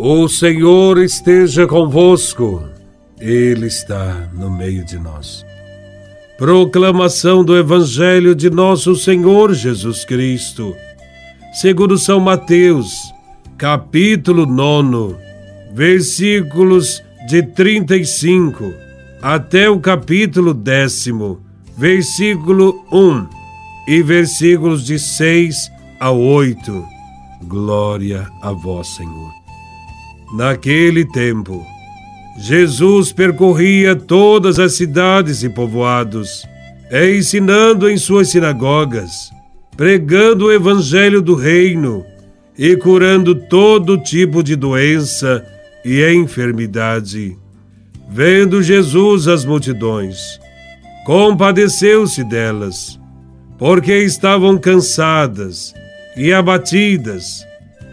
O Senhor esteja convosco, Ele está no meio de nós. Proclamação do Evangelho de Nosso Senhor Jesus Cristo, segundo São Mateus, capítulo 9, versículos de 35 até o capítulo décimo, versículo 1 e versículos de 6 a 8. Glória a vós, Senhor. Naquele tempo, Jesus percorria todas as cidades e povoados, ensinando em suas sinagogas, pregando o evangelho do reino e curando todo tipo de doença e enfermidade. Vendo Jesus as multidões, compadeceu-se delas, porque estavam cansadas e abatidas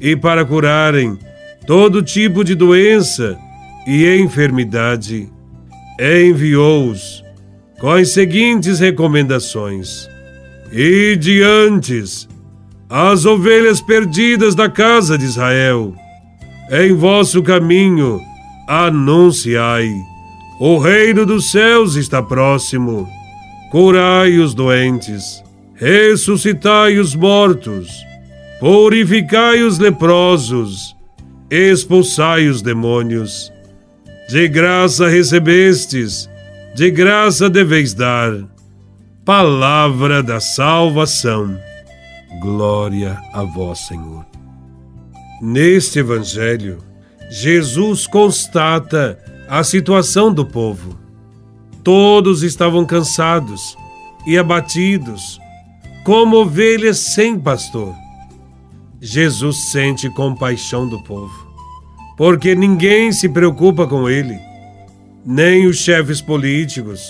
e para curarem todo tipo de doença e enfermidade, enviou-os com as seguintes recomendações: E diante as ovelhas perdidas da casa de Israel, em vosso caminho anunciai: o reino dos céus está próximo. Curai os doentes, ressuscitai os mortos Purificai os leprosos, expulsai os demônios. De graça recebestes, de graça deveis dar. Palavra da salvação. Glória a vós, Senhor. Neste Evangelho, Jesus constata a situação do povo. Todos estavam cansados e abatidos, como ovelhas sem pastor. Jesus sente compaixão do povo, porque ninguém se preocupa com ele, nem os chefes políticos,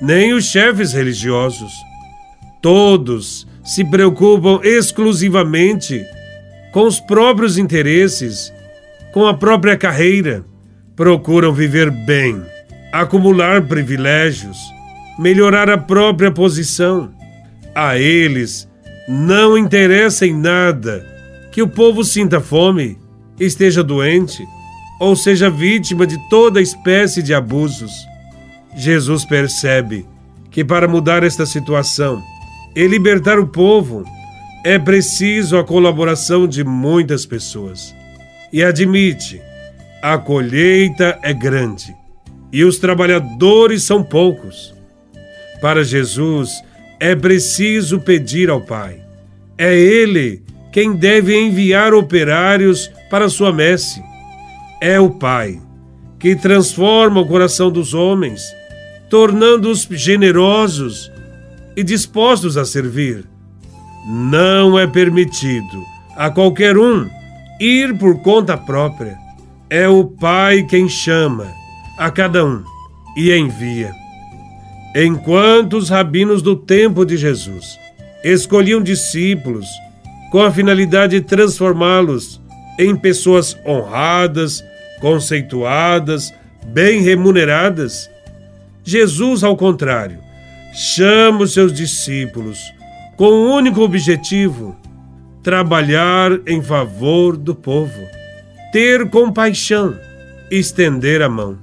nem os chefes religiosos. Todos se preocupam exclusivamente com os próprios interesses, com a própria carreira, procuram viver bem, acumular privilégios, melhorar a própria posição. A eles não interessa em nada que o povo sinta fome, esteja doente ou seja vítima de toda espécie de abusos. Jesus percebe que para mudar esta situação e libertar o povo, é preciso a colaboração de muitas pessoas. E admite, a colheita é grande e os trabalhadores são poucos. Para Jesus, é preciso pedir ao Pai. É Ele quem deve enviar operários para sua messe. É o Pai que transforma o coração dos homens, tornando-os generosos e dispostos a servir. Não é permitido a qualquer um ir por conta própria. É o Pai quem chama a cada um e envia. Enquanto os rabinos do tempo de Jesus escolhiam discípulos com a finalidade de transformá-los em pessoas honradas, conceituadas, bem remuneradas. Jesus, ao contrário, chama os seus discípulos com o um único objetivo: trabalhar em favor do povo, ter compaixão, estender a mão.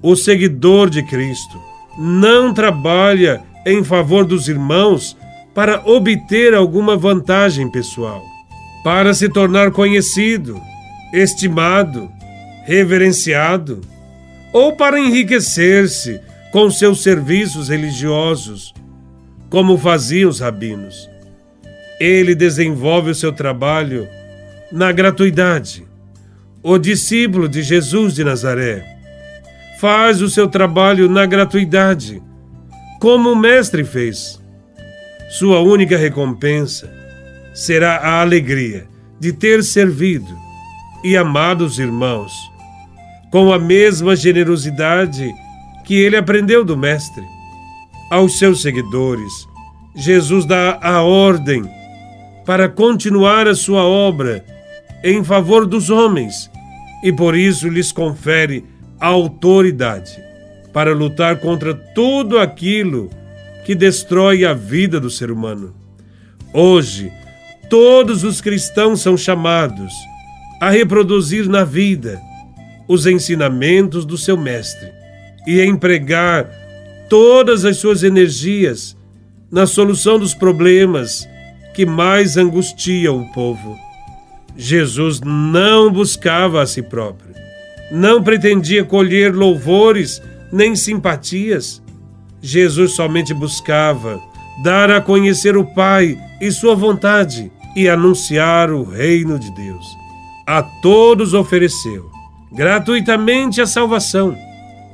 O seguidor de Cristo não trabalha em favor dos irmãos para obter alguma vantagem pessoal, para se tornar conhecido, estimado, reverenciado, ou para enriquecer-se com seus serviços religiosos, como faziam os rabinos. Ele desenvolve o seu trabalho na gratuidade. O discípulo de Jesus de Nazaré faz o seu trabalho na gratuidade, como o Mestre fez sua única recompensa será a alegria de ter servido e amados irmãos, com a mesma generosidade que ele aprendeu do Mestre. Aos seus seguidores, Jesus dá a ordem para continuar a sua obra em favor dos homens e por isso lhes confere autoridade para lutar contra tudo aquilo que destrói a vida do ser humano. Hoje, todos os cristãos são chamados a reproduzir na vida os ensinamentos do seu Mestre e a empregar todas as suas energias na solução dos problemas que mais angustiam o povo. Jesus não buscava a si próprio, não pretendia colher louvores nem simpatias. Jesus somente buscava dar a conhecer o Pai e sua vontade e anunciar o reino de Deus. A todos ofereceu gratuitamente a salvação.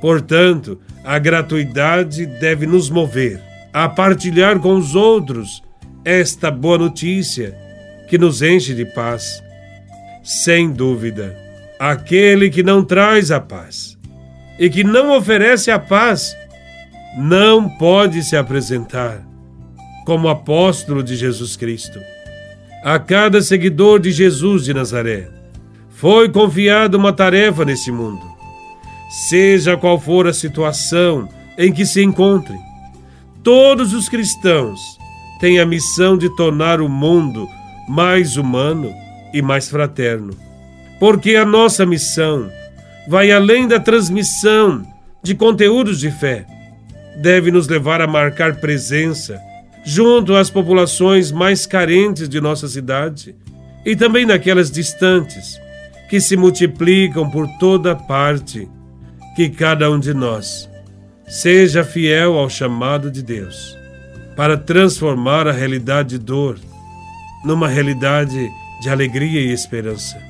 Portanto, a gratuidade deve nos mover a partilhar com os outros esta boa notícia que nos enche de paz. Sem dúvida, aquele que não traz a paz e que não oferece a paz não pode se apresentar como apóstolo de Jesus Cristo. A cada seguidor de Jesus de Nazaré foi confiada uma tarefa nesse mundo. Seja qual for a situação em que se encontrem, todos os cristãos têm a missão de tornar o mundo mais humano e mais fraterno. Porque a nossa missão vai além da transmissão de conteúdos de fé. Deve nos levar a marcar presença junto às populações mais carentes de nossa cidade e também naquelas distantes que se multiplicam por toda parte. Que cada um de nós seja fiel ao chamado de Deus para transformar a realidade de dor numa realidade de alegria e esperança.